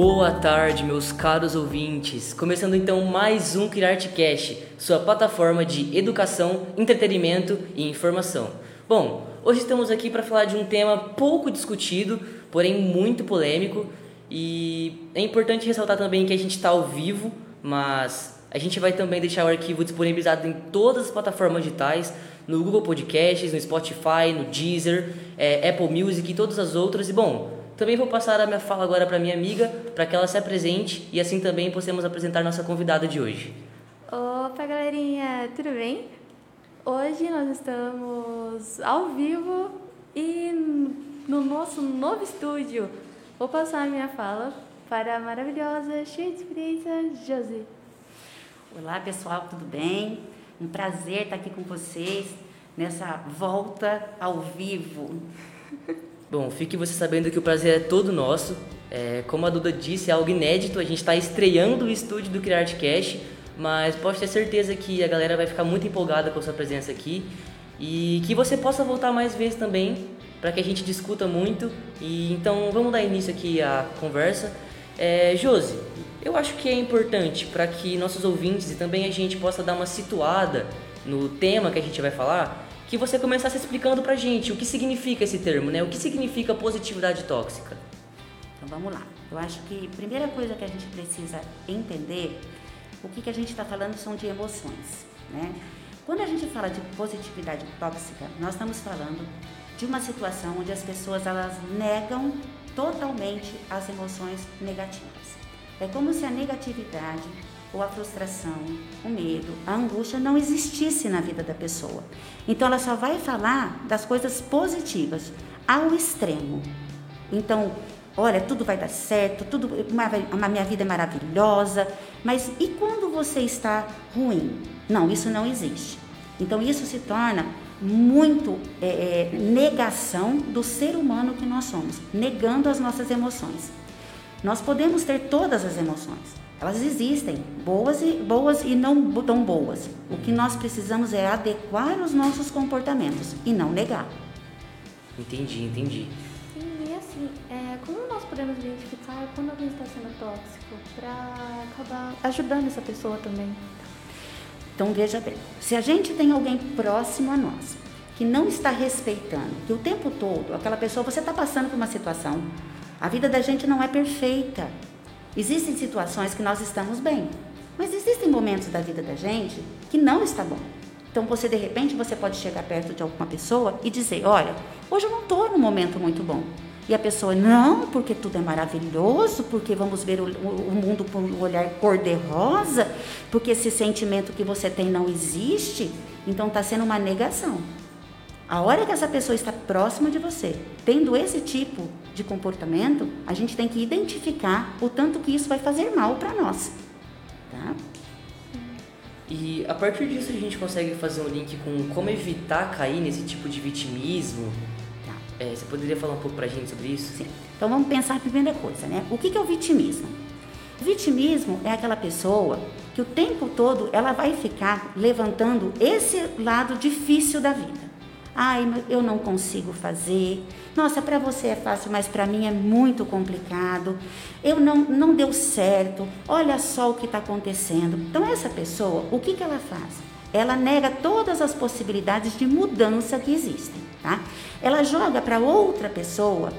Boa tarde, meus caros ouvintes. Começando então mais um CriArtCast, sua plataforma de educação, entretenimento e informação. Bom, hoje estamos aqui para falar de um tema pouco discutido, porém muito polêmico, e é importante ressaltar também que a gente está ao vivo, mas a gente vai também deixar o arquivo disponibilizado em todas as plataformas digitais, no Google Podcasts, no Spotify, no Deezer, é, Apple Music e todas as outras. E bom, também vou passar a minha fala agora para minha amiga, para que ela se apresente e assim também possamos apresentar nossa convidada de hoje. Opa, galerinha, tudo bem? Hoje nós estamos ao vivo e no nosso novo estúdio. Vou passar a minha fala para a maravilhosa, cheia de experiência, Josi. Olá, pessoal, tudo bem? Um prazer estar aqui com vocês nessa volta ao vivo. Bom, fique você sabendo que o prazer é todo nosso. É, como a Duda disse, é algo inédito. A gente está estreando o estúdio do CriArtCast, mas pode ter certeza que a galera vai ficar muito empolgada com a sua presença aqui e que você possa voltar mais vezes também para que a gente discuta muito. E então vamos dar início aqui à conversa. É, Josi, eu acho que é importante para que nossos ouvintes e também a gente possa dar uma situada no tema que a gente vai falar que você começasse explicando pra gente o que significa esse termo, né? O que significa positividade tóxica? Então vamos lá. Eu acho que a primeira coisa que a gente precisa entender, o que, que a gente está falando são de emoções, né? Quando a gente fala de positividade tóxica, nós estamos falando de uma situação onde as pessoas elas negam totalmente as emoções negativas. É como se a negatividade ou a frustração, o medo, a angústia não existisse na vida da pessoa. Então ela só vai falar das coisas positivas ao extremo. Então, olha, tudo vai dar certo, tudo, a minha vida é maravilhosa, mas e quando você está ruim? Não, isso não existe. Então isso se torna muito é, é negação do ser humano que nós somos, negando as nossas emoções. Nós podemos ter todas as emoções, elas existem, boas e, boas e não tão boas. O que nós precisamos é adequar os nossos comportamentos e não negar. Entendi, entendi. Sim, e assim, é, como nós podemos identificar quando alguém está sendo tóxico para acabar ajudando essa pessoa também? Então veja bem, se a gente tem alguém próximo a nós que não está respeitando, que o tempo todo aquela pessoa, você está passando por uma situação, a vida da gente não é perfeita, Existem situações que nós estamos bem, mas existem momentos da vida da gente que não está bom. Então você de repente você pode chegar perto de alguma pessoa e dizer, olha, hoje eu não estou num momento muito bom. E a pessoa, não, porque tudo é maravilhoso, porque vamos ver o, o mundo por um olhar cor-de-rosa, porque esse sentimento que você tem não existe, então está sendo uma negação. A hora que essa pessoa está próxima de você, tendo esse tipo de comportamento, a gente tem que identificar o tanto que isso vai fazer mal para nós. Tá? E a partir disso a gente consegue fazer um link com como evitar cair nesse tipo de vitimismo. Tá. É, você poderia falar um pouco para a gente sobre isso? Sim. Então vamos pensar a primeira coisa, né? O que é o vitimismo? O vitimismo é aquela pessoa que o tempo todo ela vai ficar levantando esse lado difícil da vida. Ai, eu não consigo fazer. Nossa, para você é fácil, mas para mim é muito complicado. Eu não, não deu certo. Olha só o que está acontecendo. Então, essa pessoa, o que, que ela faz? Ela nega todas as possibilidades de mudança que existem, tá? Ela joga para outra pessoa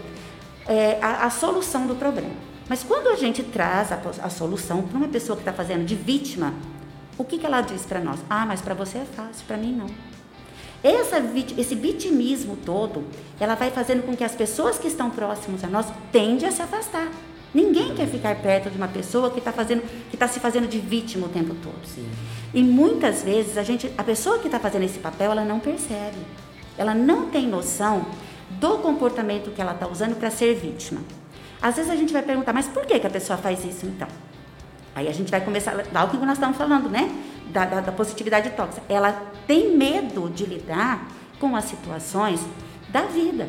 é, a, a, solução do problema. Mas quando a gente traz a, a solução para uma pessoa que está fazendo de vítima, o que, que ela diz para nós? Ah, mas para você é fácil, para mim não. Essa, esse vitimismo todo, ela vai fazendo com que as pessoas que estão próximas a nós tendem a se afastar. Ninguém quer ficar perto de uma pessoa que está fazendo, que está se fazendo de vítima o tempo todo. Sim. E muitas vezes a gente, a pessoa que está fazendo esse papel, ela não percebe. Ela não tem noção do comportamento que ela está usando para ser vítima. Às vezes a gente vai perguntar, mas por que, que a pessoa faz isso então? Aí a gente vai começar, dá o que nós estamos falando, né? Da, da, da positividade tóxica. Ela tem medo de lidar com as situações da vida.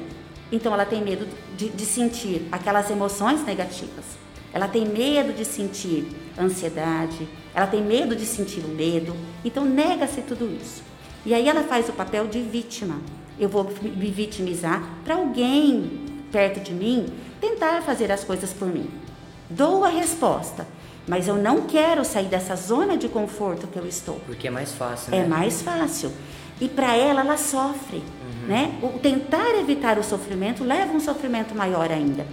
Então ela tem medo de, de sentir aquelas emoções negativas. Ela tem medo de sentir ansiedade, ela tem medo de sentir o medo, então nega-se tudo isso. E aí ela faz o papel de vítima. Eu vou me vitimizar para alguém perto de mim tentar fazer as coisas por mim. dou a resposta, mas eu não quero sair dessa zona de conforto que eu estou. Porque é mais fácil, É né? mais fácil. E para ela, ela sofre. Né? O tentar evitar o sofrimento leva a um sofrimento maior ainda.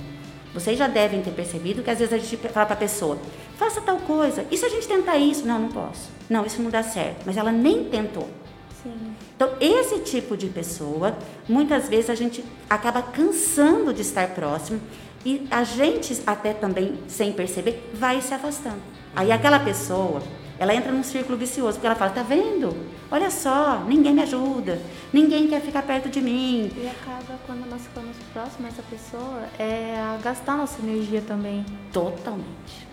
Vocês já devem ter percebido que às vezes a gente fala para a pessoa: faça tal coisa. E se a gente tentar isso? Não, não posso. Não, isso não dá certo. Mas ela nem tentou. Sim. Então, esse tipo de pessoa, muitas vezes a gente acaba cansando de estar próximo e a gente, até também sem perceber, vai se afastando. Aí aquela pessoa, ela entra num círculo vicioso, porque ela fala: tá vendo? Olha só, ninguém me ajuda, ninguém quer ficar perto de mim. E acaba, quando nós ficamos próximos dessa pessoa, é a gastar nossa energia também. Totalmente.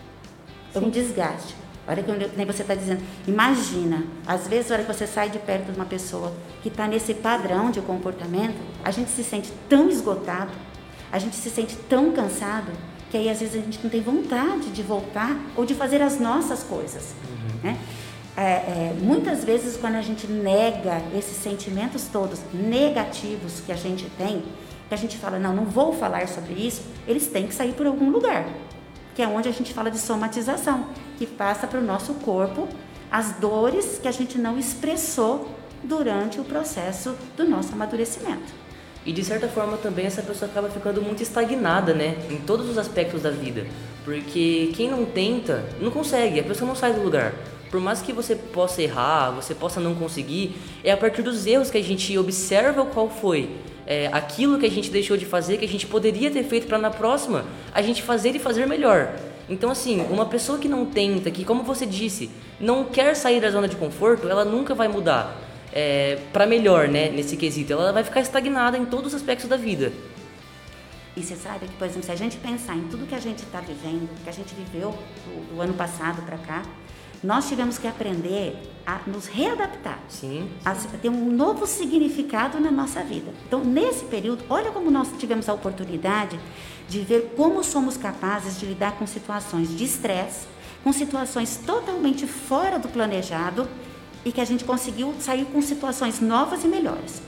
É um desgaste. Olha que nem você está dizendo. Imagina, às vezes, a hora que você sai de perto de uma pessoa que está nesse padrão de comportamento, a gente se sente tão esgotado, a gente se sente tão cansado, que aí às vezes a gente não tem vontade de voltar ou de fazer as nossas coisas. Né? É, é, muitas vezes, quando a gente nega esses sentimentos todos negativos que a gente tem, que a gente fala, não, não vou falar sobre isso, eles têm que sair por algum lugar que é onde a gente fala de somatização, que passa para o nosso corpo as dores que a gente não expressou durante o processo do nosso amadurecimento. E de certa forma também essa pessoa acaba ficando muito estagnada, né? Em todos os aspectos da vida. Porque quem não tenta, não consegue, a pessoa não sai do lugar. Por mais que você possa errar, você possa não conseguir, é a partir dos erros que a gente observa qual foi é, aquilo que a gente deixou de fazer, que a gente poderia ter feito para na próxima a gente fazer e fazer melhor. Então, assim, uma pessoa que não tenta, que, como você disse, não quer sair da zona de conforto, ela nunca vai mudar é, para melhor, né, nesse quesito. Ela vai ficar estagnada em todos os aspectos da vida. E você sabe que, por exemplo, se a gente pensar em tudo que a gente está vivendo, que a gente viveu do, do ano passado para cá, nós tivemos que aprender a nos readaptar, Sim. a se- ter um novo significado na nossa vida. Então, nesse período, olha como nós tivemos a oportunidade de ver como somos capazes de lidar com situações de estresse, com situações totalmente fora do planejado e que a gente conseguiu sair com situações novas e melhores.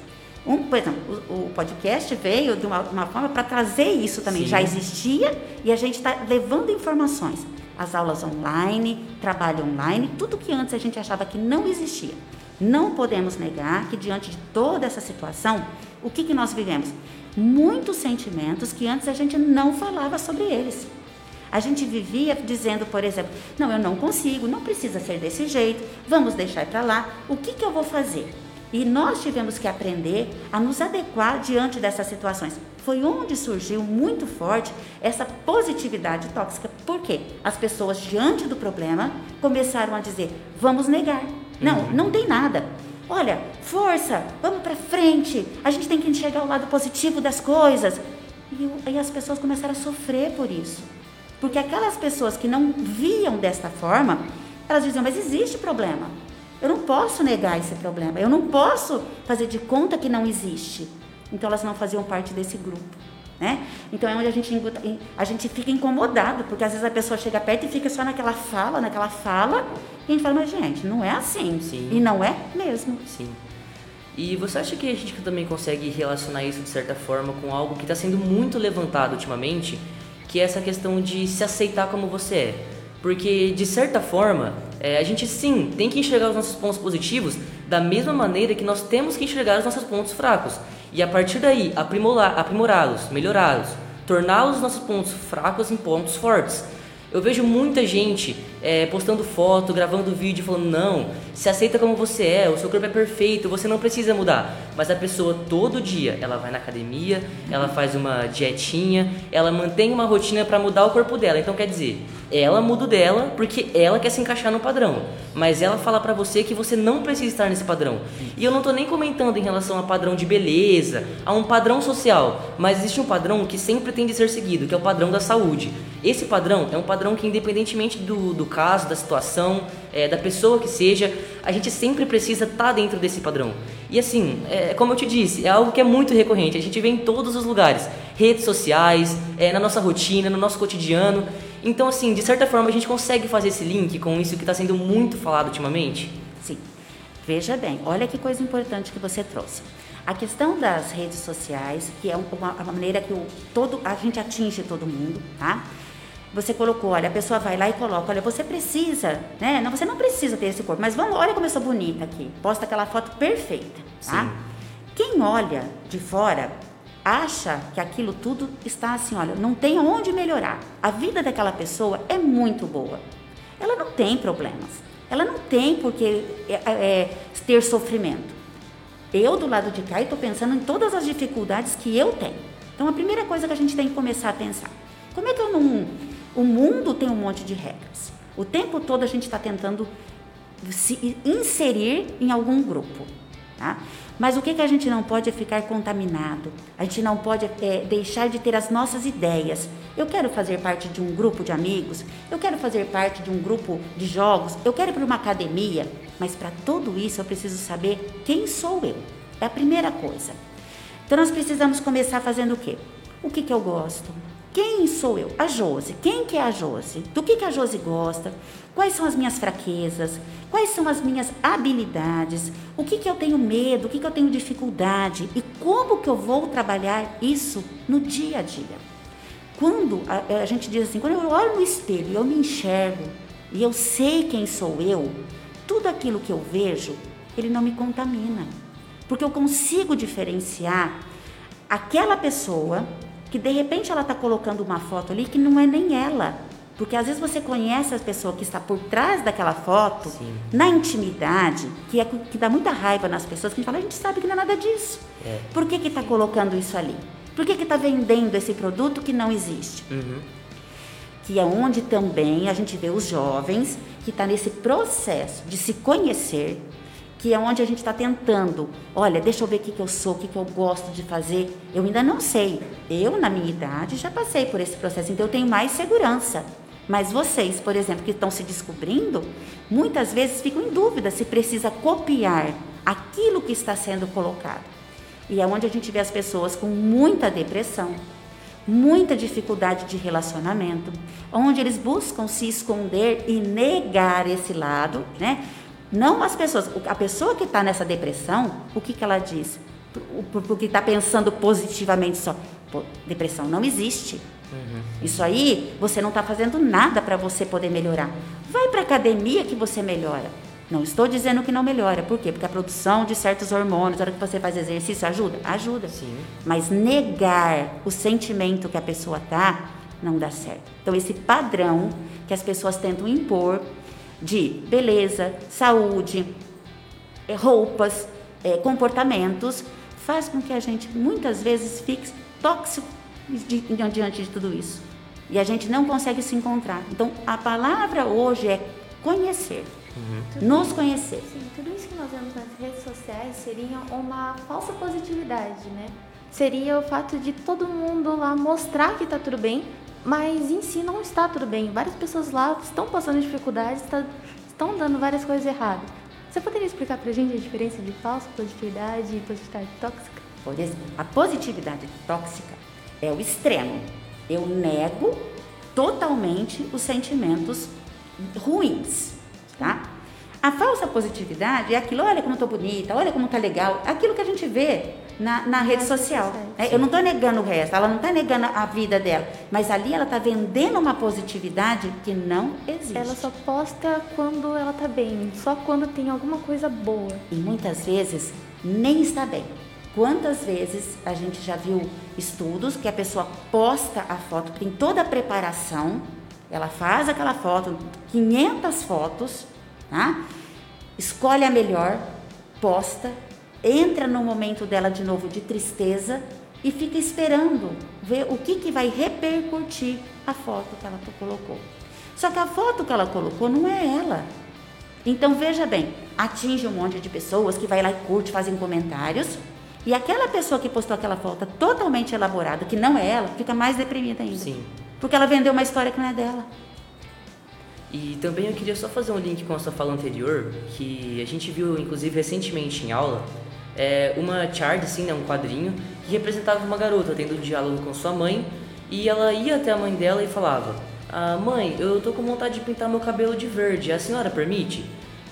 Um, por exemplo, o, o podcast veio de uma, uma forma para trazer isso também. Sim. Já existia e a gente está levando informações. As aulas online, trabalho online, tudo que antes a gente achava que não existia. Não podemos negar que diante de toda essa situação, o que, que nós vivemos? Muitos sentimentos que antes a gente não falava sobre eles. A gente vivia dizendo, por exemplo, não, eu não consigo, não precisa ser desse jeito, vamos deixar para lá, o que, que eu vou fazer? E nós tivemos que aprender a nos adequar diante dessas situações. Foi onde surgiu muito forte essa positividade tóxica. Por quê? As pessoas, diante do problema, começaram a dizer: vamos negar. Não, não tem nada. Olha, força, vamos para frente. A gente tem que enxergar o lado positivo das coisas. E, e as pessoas começaram a sofrer por isso. Porque aquelas pessoas que não viam desta forma, elas diziam: mas existe problema. Eu não posso negar esse problema. Eu não posso fazer de conta que não existe. Então elas não faziam parte desse grupo. Né? Então é onde a gente, a gente fica incomodado, porque às vezes a pessoa chega perto e fica só naquela fala, naquela fala, e a gente fala, mas gente, não é assim. Sim. E não é mesmo. Sim. E você acha que a gente também consegue relacionar isso de certa forma com algo que está sendo muito levantado ultimamente, que é essa questão de se aceitar como você é? Porque de certa forma, é, a gente sim tem que enxergar os nossos pontos positivos da mesma maneira que nós temos que enxergar os nossos pontos fracos. E a partir daí, aprimorá-los, melhorá-los, tornar os nossos pontos fracos em pontos fortes. Eu vejo muita gente é, postando foto, gravando vídeo, falando: não, se aceita como você é, o seu corpo é perfeito, você não precisa mudar. Mas a pessoa todo dia, ela vai na academia, ela faz uma dietinha, ela mantém uma rotina para mudar o corpo dela. Então quer dizer, ela muda o dela porque ela quer se encaixar no padrão. Mas ela fala pra você que você não precisa estar nesse padrão. E eu não tô nem comentando em relação a padrão de beleza, a um padrão social, mas existe um padrão que sempre tem de ser seguido, que é o padrão da saúde. Esse padrão é um padrão que, independentemente do, do caso, da situação, é, da pessoa que seja, a gente sempre precisa estar dentro desse padrão. E assim, é, como eu te disse, é algo que é muito recorrente, a gente vê em todos os lugares redes sociais, é, na nossa rotina, no nosso cotidiano. Então, assim, de certa forma, a gente consegue fazer esse link com isso que está sendo muito falado ultimamente? Sim. Veja bem, olha que coisa importante que você trouxe. A questão das redes sociais, que é uma, uma maneira que o, todo, a gente atinge todo mundo, tá? Você colocou, olha, a pessoa vai lá e coloca, olha, você precisa, né? Não, você não precisa ter esse corpo, mas vamos, olha como eu sou bonita aqui. Posta aquela foto perfeita, tá? Sim. Quem olha de fora acha que aquilo tudo está assim, olha, não tem onde melhorar. A vida daquela pessoa é muito boa. Ela não tem problemas. Ela não tem por que é, é, ter sofrimento. Eu, do lado de cá, estou pensando em todas as dificuldades que eu tenho. Então, a primeira coisa que a gente tem que começar a pensar: como é que eu não. O mundo tem um monte de regras. O tempo todo a gente está tentando se inserir em algum grupo. Tá? Mas o que, que a gente não pode é ficar contaminado. A gente não pode é, deixar de ter as nossas ideias. Eu quero fazer parte de um grupo de amigos, eu quero fazer parte de um grupo de jogos, eu quero ir para uma academia. Mas para tudo isso eu preciso saber quem sou eu. É a primeira coisa. Então nós precisamos começar fazendo o quê? O que, que eu gosto? Quem sou eu? A Jose. Quem que é a Jose? Do que, que a Jose gosta? Quais são as minhas fraquezas? Quais são as minhas habilidades? O que, que eu tenho medo? O que, que eu tenho dificuldade? E como que eu vou trabalhar isso no dia a dia? Quando a, a gente diz assim, quando eu olho no espelho e eu me enxergo e eu sei quem sou eu, tudo aquilo que eu vejo, ele não me contamina. Porque eu consigo diferenciar aquela pessoa que de repente ela está colocando uma foto ali que não é nem ela. Porque às vezes você conhece a pessoa que está por trás daquela foto, Sim. na intimidade, que, é, que dá muita raiva nas pessoas, que a gente fala, a gente sabe que não é nada disso. É. Por que está colocando isso ali? Por que está vendendo esse produto que não existe? Uhum. Que é onde também a gente vê os jovens que está nesse processo de se conhecer, que é onde a gente está tentando, olha, deixa eu ver o que, que eu sou, o que, que eu gosto de fazer. Eu ainda não sei. Eu, na minha idade, já passei por esse processo, então eu tenho mais segurança. Mas vocês, por exemplo, que estão se descobrindo, muitas vezes ficam em dúvida se precisa copiar aquilo que está sendo colocado. E é onde a gente vê as pessoas com muita depressão, muita dificuldade de relacionamento, onde eles buscam se esconder e negar esse lado, né? Não as pessoas, a pessoa que está nessa depressão, o que, que ela diz? Porque está pensando positivamente só. Pô, depressão não existe. Uhum. Isso aí, você não está fazendo nada para você poder melhorar. Vai para academia que você melhora. Não estou dizendo que não melhora. Por quê? Porque a produção de certos hormônios, na hora que você faz exercício, ajuda? Ajuda. Sim. Mas negar o sentimento que a pessoa tá, não dá certo. Então, esse padrão que as pessoas tentam impor de beleza, saúde, eh, roupas, eh, comportamentos, faz com que a gente muitas vezes fique tóxico di- diante de tudo isso. E a gente não consegue se encontrar. Então, a palavra hoje é conhecer, nos conhecer. Sim, tudo isso que nós vemos nas redes sociais seria uma falsa positividade, né? Seria o fato de todo mundo lá mostrar que tá tudo bem, mas em si não está tudo bem. Várias pessoas lá estão passando dificuldades, tá- estão dando várias coisas erradas. Você poderia explicar pra gente a diferença de falsa positividade e positividade tóxica? A positividade tóxica é o extremo. Eu nego totalmente os sentimentos ruins, tá? A falsa positividade é aquilo, olha como eu tô bonita, olha como tá legal, aquilo que a gente vê na, na rede redes social. sociais, né? Eu não tô negando o resto, ela não tá negando a vida dela, mas ali ela tá vendendo uma positividade que não existe. Ela só posta quando ela tá bem, só quando tem alguma coisa boa. e muitas vezes nem está bem. Quantas vezes a gente já viu estudos que a pessoa posta a foto, tem toda a preparação, ela faz aquela foto, 500 fotos, tá? escolhe a melhor, posta, entra no momento dela de novo de tristeza e fica esperando ver o que, que vai repercutir a foto que ela colocou. Só que a foto que ela colocou não é ela. Então veja bem, atinge um monte de pessoas que vai lá e curte, fazem comentários. E aquela pessoa que postou aquela foto totalmente elaborada, que não é ela, fica mais deprimida ainda. Sim. Porque ela vendeu uma história que não é dela. E também eu queria só fazer um link com a sua fala anterior, que a gente viu, inclusive, recentemente em aula, é, uma chart, assim, né, um quadrinho, que representava uma garota tendo um diálogo com sua mãe, e ela ia até a mãe dela e falava, ah, mãe, eu tô com vontade de pintar meu cabelo de verde, a senhora permite?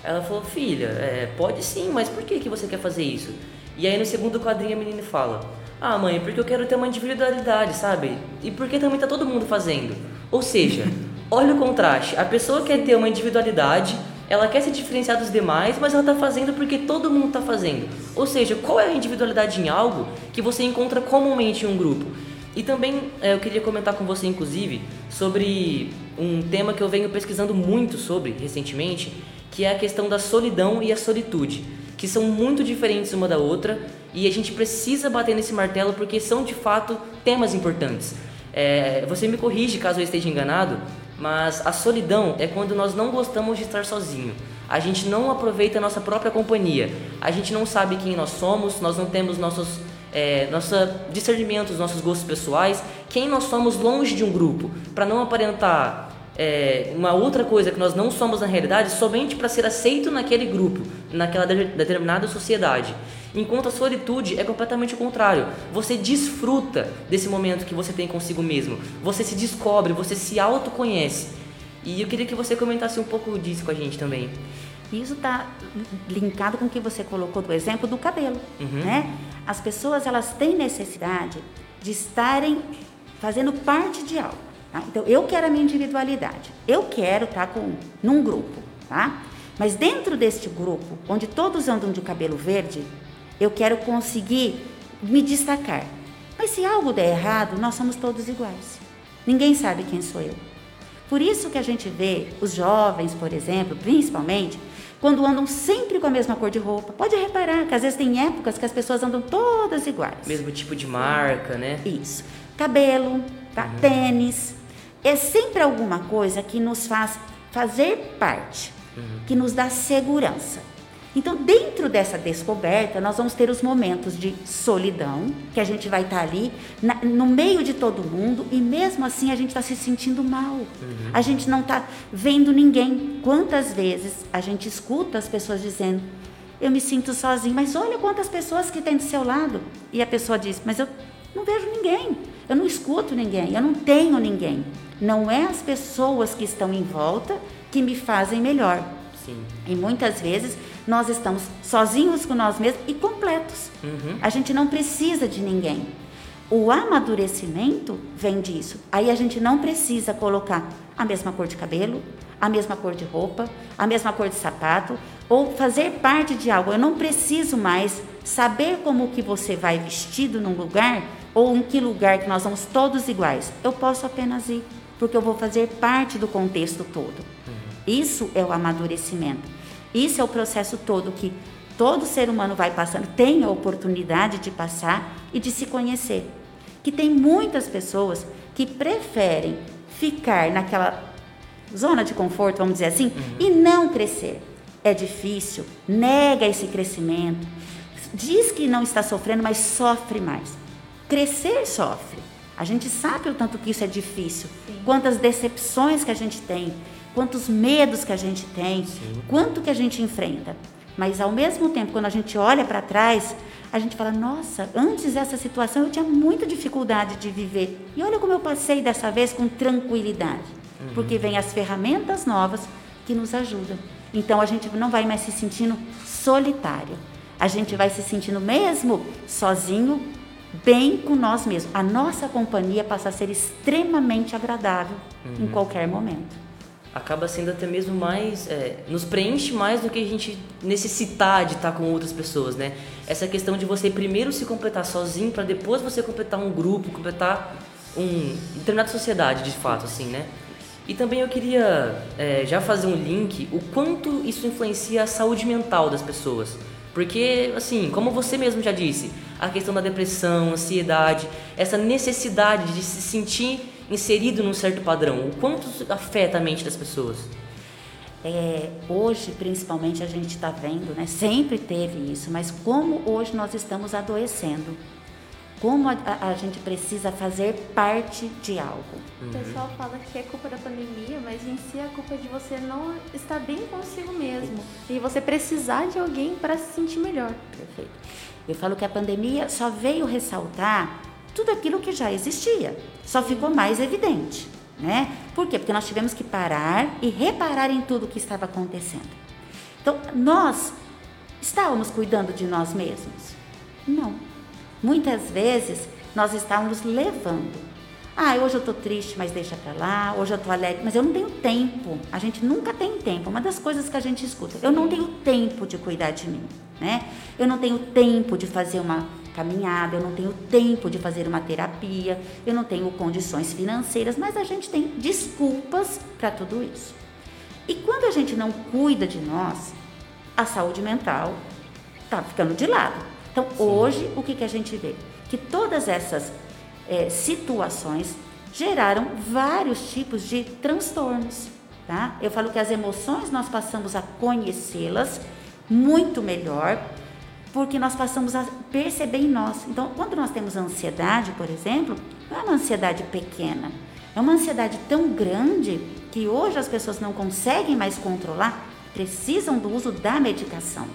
Ela falou, filha, é, pode sim, mas por que, que você quer fazer isso? E aí no segundo quadrinho a menina fala, ah mãe, porque eu quero ter uma individualidade, sabe? E porque também tá todo mundo fazendo. Ou seja, olha o contraste. A pessoa quer ter uma individualidade, ela quer se diferenciar dos demais, mas ela está fazendo porque todo mundo está fazendo. Ou seja, qual é a individualidade em algo que você encontra comumente em um grupo? E também é, eu queria comentar com você, inclusive, sobre um tema que eu venho pesquisando muito sobre recentemente, que é a questão da solidão e a solitude, que são muito diferentes uma da outra e a gente precisa bater nesse martelo porque são de fato temas importantes. É, você me corrige caso eu esteja enganado, mas a solidão é quando nós não gostamos de estar sozinho. A gente não aproveita a nossa própria companhia. A gente não sabe quem nós somos, nós não temos nossos é, nosso nossos gostos pessoais, quem nós somos longe de um grupo, para não aparentar é, uma outra coisa que nós não somos na realidade somente para ser aceito naquele grupo, naquela de, determinada sociedade. Enquanto a solitude é completamente o contrário. Você desfruta desse momento que você tem consigo mesmo. Você se descobre, você se autoconhece. E eu queria que você comentasse um pouco disso com a gente também. Isso está linkado com o que você colocou do exemplo do cabelo, uhum. né? As pessoas elas têm necessidade de estarem fazendo parte de algo. Tá? Então eu quero a minha individualidade. Eu quero estar tá com num grupo, tá? Mas dentro deste grupo, onde todos andam de cabelo verde, eu quero conseguir me destacar. Mas se algo der errado, nós somos todos iguais. Ninguém sabe quem sou eu. Por isso que a gente vê os jovens, por exemplo, principalmente, quando andam sempre com a mesma cor de roupa. Pode reparar que às vezes tem épocas que as pessoas andam todas iguais. Mesmo tipo de marca, né? Isso. Cabelo, tá? Uhum. tênis. É sempre alguma coisa que nos faz fazer parte, uhum. que nos dá segurança. Então, dentro dessa descoberta, nós vamos ter os momentos de solidão, que a gente vai estar ali na, no meio de todo mundo e mesmo assim a gente está se sentindo mal. Uhum. A gente não está vendo ninguém. Quantas vezes a gente escuta as pessoas dizendo: Eu me sinto sozinho, mas olha quantas pessoas que tem do seu lado. E a pessoa diz: Mas eu não vejo ninguém, eu não escuto ninguém, eu não tenho ninguém. Não é as pessoas que estão em volta que me fazem melhor. Sim. E muitas vezes nós estamos sozinhos com nós mesmos e completos. Uhum. A gente não precisa de ninguém. O amadurecimento vem disso. Aí a gente não precisa colocar a mesma cor de cabelo, a mesma cor de roupa, a mesma cor de sapato ou fazer parte de algo. Eu não preciso mais saber como que você vai vestido num lugar ou em que lugar que nós vamos todos iguais. Eu posso apenas ir, porque eu vou fazer parte do contexto todo. Uhum. Isso é o amadurecimento. Isso é o processo todo que todo ser humano vai passando, tem a oportunidade de passar e de se conhecer. Que tem muitas pessoas que preferem ficar naquela zona de conforto, vamos dizer assim, uhum. e não crescer. É difícil, nega esse crescimento, diz que não está sofrendo, mas sofre mais. Crescer sofre. A gente sabe o tanto que isso é difícil, Sim. quantas decepções que a gente tem, quantos medos que a gente tem, Sim. quanto que a gente enfrenta. Mas ao mesmo tempo, quando a gente olha para trás, a gente fala: nossa, antes dessa situação eu tinha muita dificuldade de viver. E olha como eu passei dessa vez com tranquilidade. Uhum. Porque vem as ferramentas novas que nos ajudam. Então a gente não vai mais se sentindo solitário. A gente vai se sentindo mesmo sozinho, bem com nós mesmos. A nossa companhia passa a ser extremamente agradável uhum. em qualquer momento acaba sendo até mesmo mais é, nos preenche mais do que a gente necessitar de estar com outras pessoas, né? Essa questão de você primeiro se completar sozinho para depois você completar um grupo, completar um determinada sociedade, de fato, assim, né? E também eu queria é, já fazer um link o quanto isso influencia a saúde mental das pessoas. Porque, assim, como você mesmo já disse, a questão da depressão, ansiedade, essa necessidade de se sentir inserido num certo padrão? O quanto afeta a mente das pessoas? É, hoje, principalmente, a gente está vendo, né? Sempre teve isso, mas como hoje nós estamos adoecendo, como a, a, a gente precisa fazer parte de algo. Uhum. O pessoal fala que é culpa da pandemia, mas em si é culpa de você não estar bem consigo mesmo e você precisar de alguém para se sentir melhor. Perfeito. Eu falo que a pandemia só veio ressaltar tudo aquilo que já existia, só ficou mais evidente, né? Por quê? Porque nós tivemos que parar e reparar em tudo o que estava acontecendo. Então, nós estávamos cuidando de nós mesmos? Não. Muitas vezes nós estávamos levando Ah, hoje eu estou triste, mas deixa para lá. Hoje eu estou alegre, mas eu não tenho tempo. A gente nunca tem tempo. Uma das coisas que a gente escuta, eu não tenho tempo de cuidar de mim, né? Eu não tenho tempo de fazer uma caminhada, eu não tenho tempo de fazer uma terapia, eu não tenho condições financeiras, mas a gente tem desculpas para tudo isso. E quando a gente não cuida de nós, a saúde mental está ficando de lado. Então, Sim. hoje, o que, que a gente vê? Que todas essas é, situações geraram vários tipos de transtornos. Tá? Eu falo que as emoções nós passamos a conhecê-las muito melhor, porque nós passamos a perceber em nós. Então, quando nós temos ansiedade, por exemplo, não é uma ansiedade pequena, é uma ansiedade tão grande que hoje as pessoas não conseguem mais controlar, precisam do uso da medicação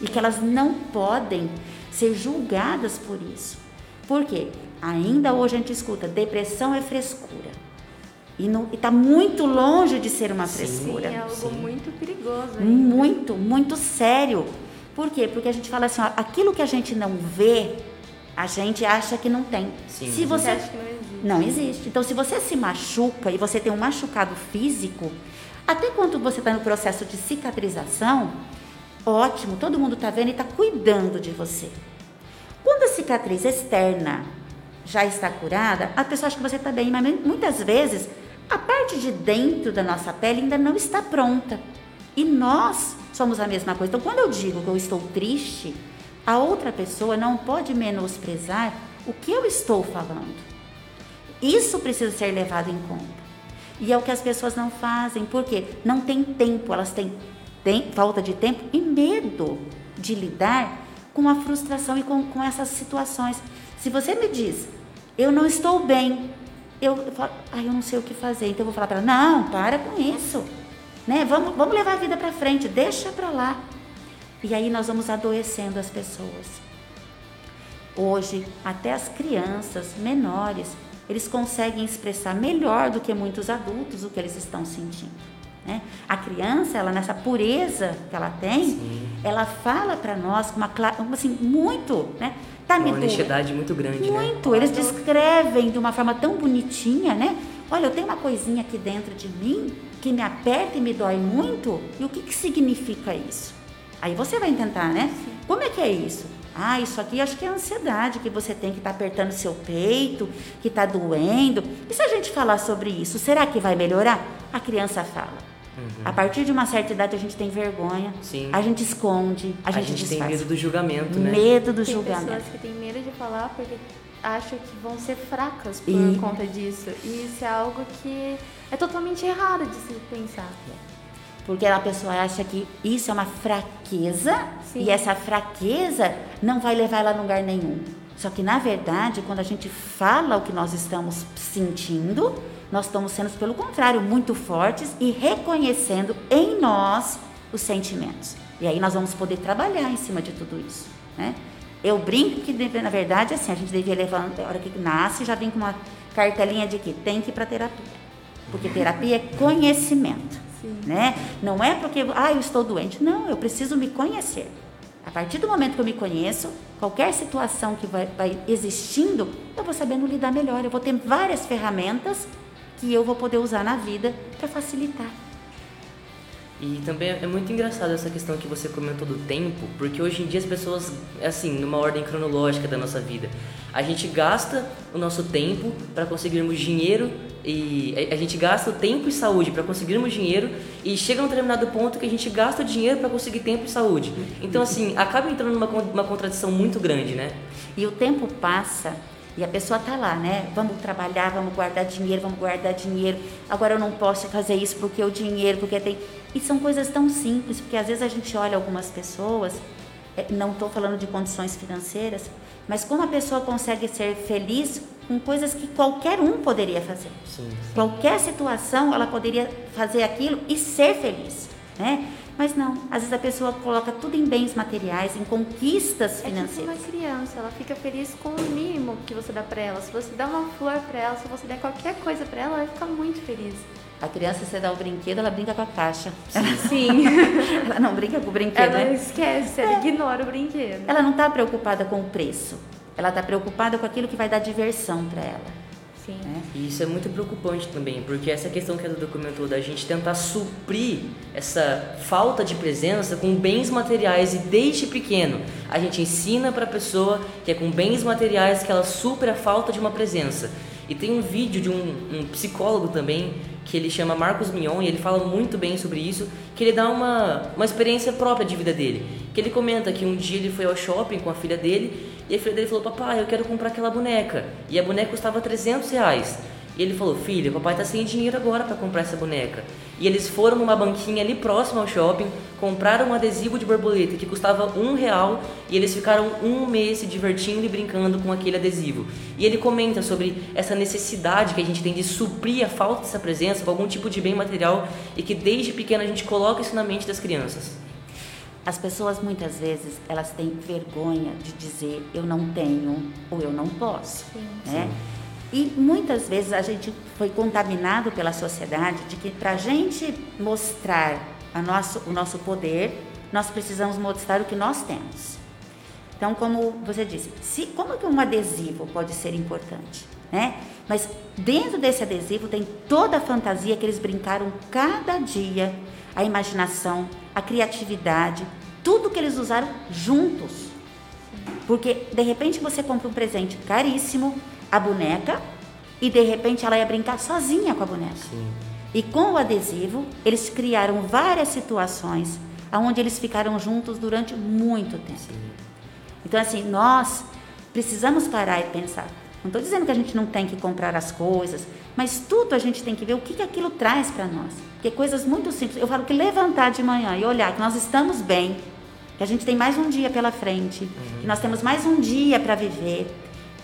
e que elas não podem ser julgadas por isso. Por quê? Ainda hoje a gente escuta, depressão é frescura. E está muito longe de ser uma sim, frescura. Sim, é algo sim. muito perigoso. Ainda. Muito, muito sério. Por quê? Porque a gente fala assim, ó, aquilo que a gente não vê, a gente acha que não tem. Sim. Se você acha que não existe. Não existe. Então, se você se machuca e você tem um machucado físico, até quando você está no processo de cicatrização, ótimo, todo mundo está vendo e está cuidando de você. Quando a cicatriz externa já está curada, a pessoa acha que você está bem, mas muitas vezes a parte de dentro da nossa pele ainda não está pronta. E nós somos a mesma coisa. Então, quando eu digo que eu estou triste, a outra pessoa não pode menosprezar o que eu estou falando. Isso precisa ser levado em conta. E é o que as pessoas não fazem, porque não tem tempo, elas têm, falta de tempo e medo de lidar com a frustração e com, com essas situações. Se você me diz, eu não estou bem, eu falo, ah, eu não sei o que fazer, então eu vou falar para ela, não, para com isso, né? Vamos, vamos levar a vida para frente, deixa para lá. E aí nós vamos adoecendo as pessoas. Hoje, até as crianças menores, eles conseguem expressar melhor do que muitos adultos o que eles estão sentindo. Né? A criança, ela nessa pureza que ela tem, Sim. ela fala para nós com uma assim muito, né? Tá uma honestidade muito grande, né? Muito. Né? Eles descrevem de uma forma tão bonitinha, né? Olha, eu tenho uma coisinha aqui dentro de mim que me aperta e me dói muito. E o que, que significa isso? Aí você vai tentar, né? Sim. Como é que é isso? Ah, isso aqui acho que é ansiedade que você tem que estar tá apertando seu peito, que está doendo. E se a gente falar sobre isso, será que vai melhorar? A criança fala. Uhum. A partir de uma certa idade a gente tem vergonha, Sim. a gente esconde, a, a gente, gente tem medo do julgamento, né? Medo do tem julgamento. Tem pessoas que têm medo de falar porque acham que vão ser fracas por e... conta disso. E isso é algo que é totalmente errado de se pensar. Porque a pessoa acha que isso é uma fraqueza Sim. e essa fraqueza não vai levar ela a lugar nenhum. Só que na verdade, quando a gente fala o que nós estamos sentindo, nós estamos sendo, pelo contrário, muito fortes e reconhecendo em nós os sentimentos. E aí nós vamos poder trabalhar em cima de tudo isso, né? Eu brinco que, na verdade, assim, a gente devia levar, a hora que nasce, já vem com uma cartelinha de que tem que ir para terapia. Porque terapia é conhecimento, Sim. né? Não é porque, ah, eu estou doente. Não, eu preciso me conhecer. A partir do momento que eu me conheço, qualquer situação que vai, vai existindo, eu vou sabendo lidar melhor. Eu vou ter várias ferramentas que eu vou poder usar na vida para facilitar. E também é muito engraçado essa questão que você comentou do tempo, porque hoje em dia as pessoas, assim, numa ordem cronológica da nossa vida, a gente gasta o nosso tempo para conseguirmos dinheiro e a gente gasta o tempo e saúde para conseguirmos dinheiro e chega a um determinado ponto que a gente gasta o dinheiro para conseguir tempo e saúde. Então, assim, acaba entrando numa uma contradição muito grande, né? E o tempo passa e a pessoa tá lá, né? Vamos trabalhar, vamos guardar dinheiro, vamos guardar dinheiro. Agora eu não posso fazer isso porque o dinheiro, porque tem. E são coisas tão simples, porque às vezes a gente olha algumas pessoas, é, não estou falando de condições financeiras, mas como a pessoa consegue ser feliz com coisas que qualquer um poderia fazer. Sim, sim. Qualquer situação ela poderia fazer aquilo e ser feliz, né? Mas não, às vezes a pessoa coloca tudo em bens materiais, em conquistas financeiras. É tipo uma criança, ela fica feliz com o mínimo que você dá para ela. Se você dá uma flor para ela, se você der qualquer coisa para ela, ela vai ficar muito feliz. A criança, você dá o brinquedo, ela brinca com a caixa. Sim. ela não brinca com o brinquedo, Ela né? esquece, ela é. ignora o brinquedo. Ela não está preocupada com o preço. Ela está preocupada com aquilo que vai dar diversão para ela. Sim. Né? E isso é muito preocupante também, porque essa questão que a Duda comentou da gente tentar suprir essa falta de presença com bens materiais e desde pequeno a gente ensina para a pessoa que é com bens materiais que ela supre a falta de uma presença. E tem um vídeo de um, um psicólogo também que ele chama Marcos Mion e ele fala muito bem sobre isso, que ele dá uma, uma experiência própria de vida dele. Que ele comenta que um dia ele foi ao shopping com a filha dele e a filha dele falou: Papai, eu quero comprar aquela boneca. E a boneca custava 300 reais. E ele falou: Filha, papai tá sem dinheiro agora para comprar essa boneca. E eles foram numa banquinha ali próximo ao shopping, compraram um adesivo de borboleta que custava um real e eles ficaram um mês se divertindo e brincando com aquele adesivo. E ele comenta sobre essa necessidade que a gente tem de suprir a falta dessa presença com algum tipo de bem material e que desde pequeno a gente coloca isso na mente das crianças. As pessoas muitas vezes elas têm vergonha de dizer eu não tenho ou eu não posso, Sim. né? E muitas vezes a gente foi contaminado pela sociedade de que para a gente mostrar a nosso, o nosso poder, nós precisamos mostrar o que nós temos. Então, como você disse, se, como que um adesivo pode ser importante? Né? Mas dentro desse adesivo tem toda a fantasia que eles brincaram cada dia, a imaginação, a criatividade, tudo que eles usaram juntos. Porque de repente você compra um presente caríssimo, a boneca, e de repente ela ia brincar sozinha com a boneca. Sim. E com o adesivo, eles criaram várias situações onde eles ficaram juntos durante muito tempo. Sim. Então, assim, nós precisamos parar e pensar. Não estou dizendo que a gente não tem que comprar as coisas, mas tudo a gente tem que ver o que, que aquilo traz para nós. Porque coisas muito simples. Eu falo que levantar de manhã e olhar que nós estamos bem, que a gente tem mais um dia pela frente, que nós temos mais um dia para viver.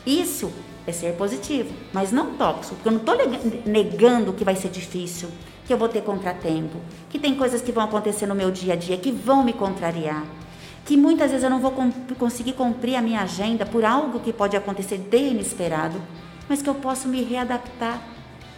Isso é ser positivo, mas não tóxico. Porque eu não estou negando que vai ser difícil, que eu vou ter contratempo, que tem coisas que vão acontecer no meu dia a dia que vão me contrariar que muitas vezes eu não vou conseguir cumprir a minha agenda por algo que pode acontecer de inesperado, mas que eu posso me readaptar,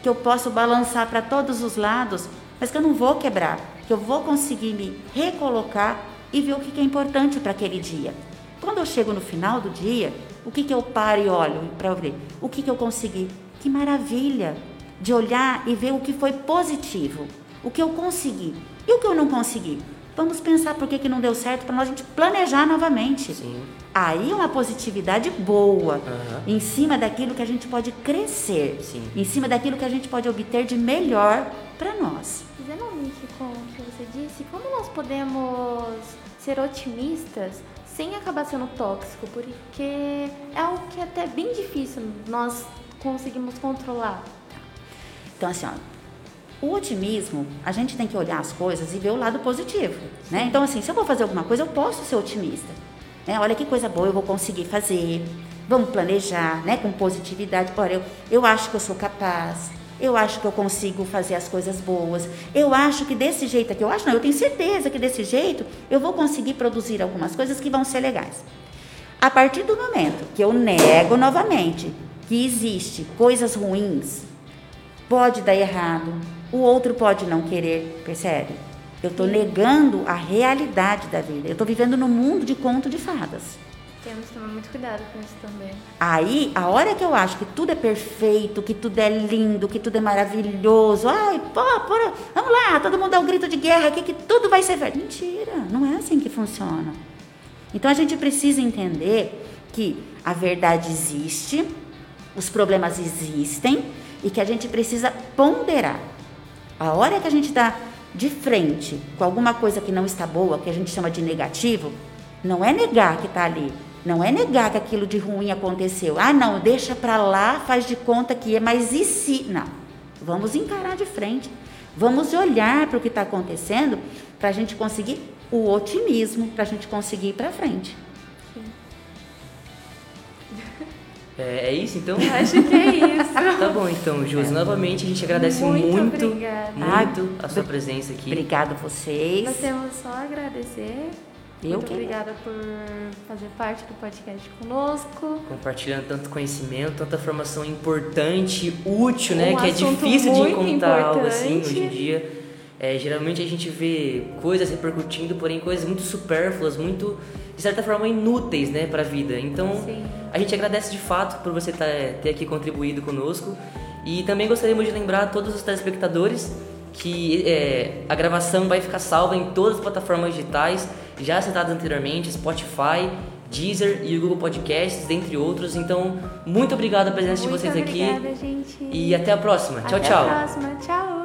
que eu posso balançar para todos os lados, mas que eu não vou quebrar, que eu vou conseguir me recolocar e ver o que é importante para aquele dia. Quando eu chego no final do dia, o que, que eu paro e olho para ver? O que, que eu consegui? Que maravilha de olhar e ver o que foi positivo, o que eu consegui e o que eu não consegui. Vamos pensar por que, que não deu certo para nós a gente planejar novamente. Sim. Aí uma positividade boa, Aham. em cima daquilo que a gente pode crescer, Sim. em cima daquilo que a gente pode obter de melhor para nós. Fazendo um link com o que você disse, como nós podemos ser otimistas sem acabar sendo tóxico? Porque é algo que é até bem difícil nós conseguimos controlar. Então, assim, ó, o otimismo, a gente tem que olhar as coisas e ver o lado positivo, né? Então, assim, se eu vou fazer alguma coisa, eu posso ser otimista. Né? Olha que coisa boa eu vou conseguir fazer. Vamos planejar, né? Com positividade. Olha, eu, eu acho que eu sou capaz. Eu acho que eu consigo fazer as coisas boas. Eu acho que desse jeito aqui, eu acho não, eu tenho certeza que desse jeito eu vou conseguir produzir algumas coisas que vão ser legais. A partir do momento que eu nego novamente que existe coisas ruins, pode dar errado, o outro pode não querer, percebe? Eu estou negando a realidade da vida. Eu estou vivendo num mundo de conto de fadas. Temos que tomar muito cuidado com isso também. Aí, a hora que eu acho que tudo é perfeito, que tudo é lindo, que tudo é maravilhoso, ai, pô, pô, vamos lá, todo mundo dá um grito de guerra aqui que tudo vai ser verdade. Mentira, não é assim que funciona. Então a gente precisa entender que a verdade existe, os problemas existem e que a gente precisa ponderar. A hora que a gente está de frente com alguma coisa que não está boa, que a gente chama de negativo, não é negar que está ali, não é negar que aquilo de ruim aconteceu. Ah, não, deixa para lá, faz de conta que é, mas e se? Não. Vamos encarar de frente. Vamos olhar para o que está acontecendo para a gente conseguir o otimismo, para a gente conseguir ir para frente. É, é isso então? Acho que é isso. Tá bom então, Josi. Novamente a gente agradece Muito muito, obrigada. muito a sua presença aqui. Obrigado a vocês. Nós temos só a agradecer. Eu Muito que- obrigada por fazer parte do podcast conosco. Compartilhando tanto conhecimento, tanta informação importante, útil, né? Um que é difícil de encontrar algo assim importante. hoje em dia. É, geralmente a gente vê coisas repercutindo, porém coisas muito supérfluas, muito, de certa forma, inúteis, né, pra vida. Então, Sim. A gente agradece de fato por você tá, ter aqui contribuído conosco e também gostaríamos de lembrar a todos os telespectadores que é, a gravação vai ficar salva em todas as plataformas digitais já citadas anteriormente, Spotify, Deezer e o Google Podcasts, dentre outros. Então, muito obrigado pela presença Muito de vocês obrigada, aqui. gente. E até a próxima. Tchau, Até tchau. a próxima. Tchau.